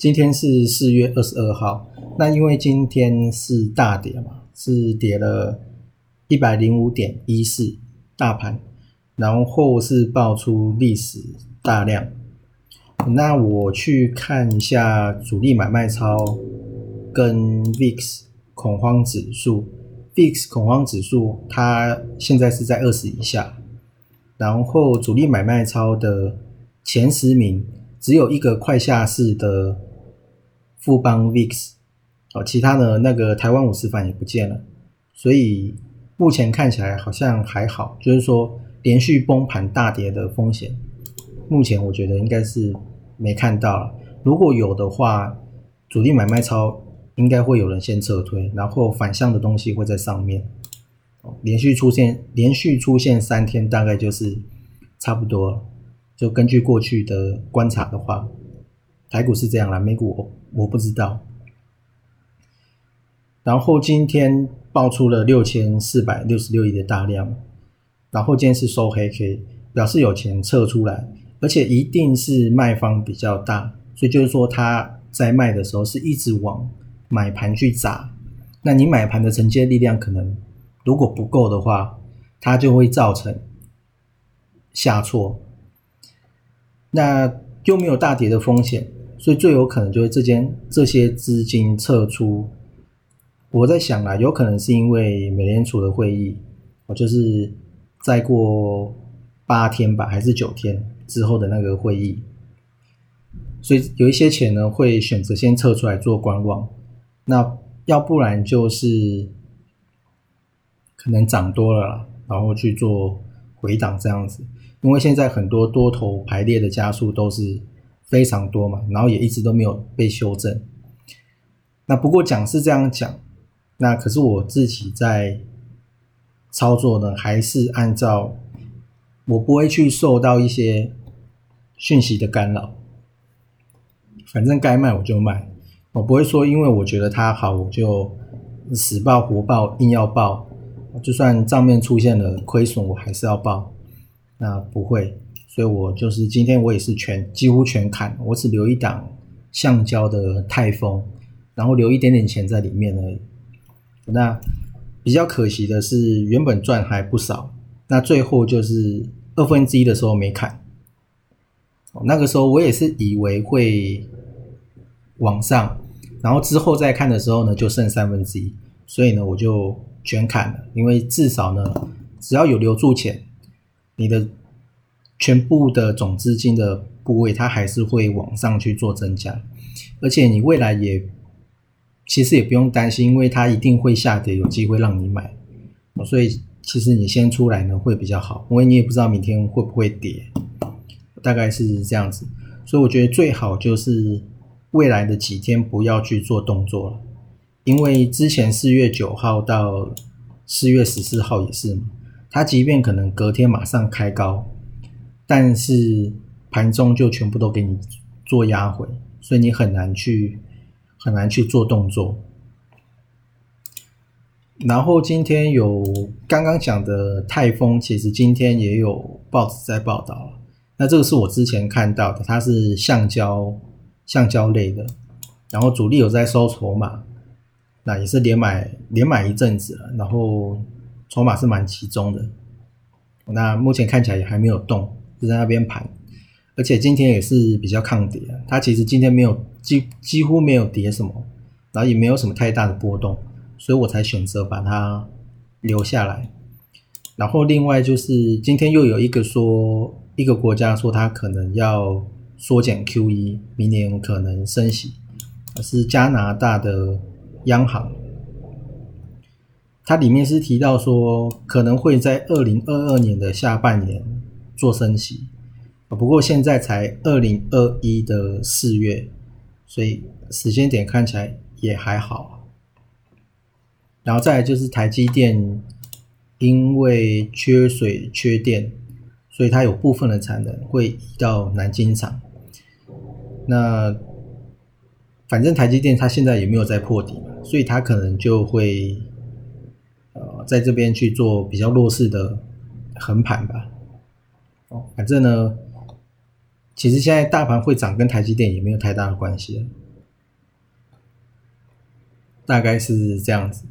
今天是四月二十二号，那因为今天是大跌嘛，是跌了一百零五点一四大盘，然后是爆出历史大量。那我去看一下主力买卖超跟 VIX 恐慌指数，VIX 恐慌指数它现在是在二十以下，然后主力买卖超的前十名只有一个快下市的。富邦 VIX 哦，其他的那个台湾五十反也不见了，所以目前看起来好像还好，就是说连续崩盘大跌的风险，目前我觉得应该是没看到了。如果有的话，主力买卖超应该会有人先撤退，然后反向的东西会在上面。连续出现连续出现三天，大概就是差不多。就根据过去的观察的话。台股是这样啦，美股我我不知道。然后今天爆出了六千四百六十六亿的大量，然后今天是收黑 K，表示有钱撤出来，而且一定是卖方比较大，所以就是说他在卖的时候是一直往买盘去砸。那你买盘的承接力量可能如果不够的话，它就会造成下挫，那又没有大跌的风险。所以最有可能就是这间这些资金撤出，我在想啊，有可能是因为美联储的会议，我就是再过八天吧，还是九天之后的那个会议，所以有一些钱呢会选择先撤出来做观望，那要不然就是可能涨多了，然后去做回档这样子，因为现在很多多头排列的加速都是。非常多嘛，然后也一直都没有被修正。那不过讲是这样讲，那可是我自己在操作呢，还是按照我不会去受到一些讯息的干扰。反正该卖我就卖，我不会说因为我觉得它好我就死报活报硬要报，就算账面出现了亏损我还是要报，那不会。所以我就是今天我也是全几乎全砍，我只留一档橡胶的泰丰，然后留一点点钱在里面而已。那比较可惜的是，原本赚还不少，那最后就是二分之一的时候没砍。那个时候我也是以为会往上，然后之后再看的时候呢，就剩三分之一，所以呢我就全砍了，因为至少呢只要有留住钱，你的。全部的总资金的部位，它还是会往上去做增加，而且你未来也其实也不用担心，因为它一定会下跌，有机会让你买，所以其实你先出来呢会比较好，因为你也不知道明天会不会跌，大概是这样子，所以我觉得最好就是未来的几天不要去做动作了，因为之前四月九号到四月十四号也是，它即便可能隔天马上开高。但是盘中就全部都给你做压回，所以你很难去很难去做动作。然后今天有刚刚讲的泰丰，其实今天也有报纸在报道。那这个是我之前看到的，它是橡胶橡胶类的，然后主力有在收筹码，那也是连买连买一阵子了，然后筹码是蛮集中的。那目前看起来也还没有动。就在那边盘，而且今天也是比较抗跌，它其实今天没有几几乎没有跌什么，然后也没有什么太大的波动，所以我才选择把它留下来。然后另外就是今天又有一个说，一个国家说它可能要缩减 QE，明年可能升息，是加拿大的央行，它里面是提到说可能会在二零二二年的下半年。做升息不过现在才二零二一的四月，所以时间点看起来也还好。然后再来就是台积电，因为缺水缺电，所以它有部分的产能会移到南京厂。那反正台积电它现在也没有在破底嘛，所以它可能就会呃在这边去做比较弱势的横盘吧。哦，反正呢，其实现在大盘会涨跟台积电也没有太大的关系，大概是这样子。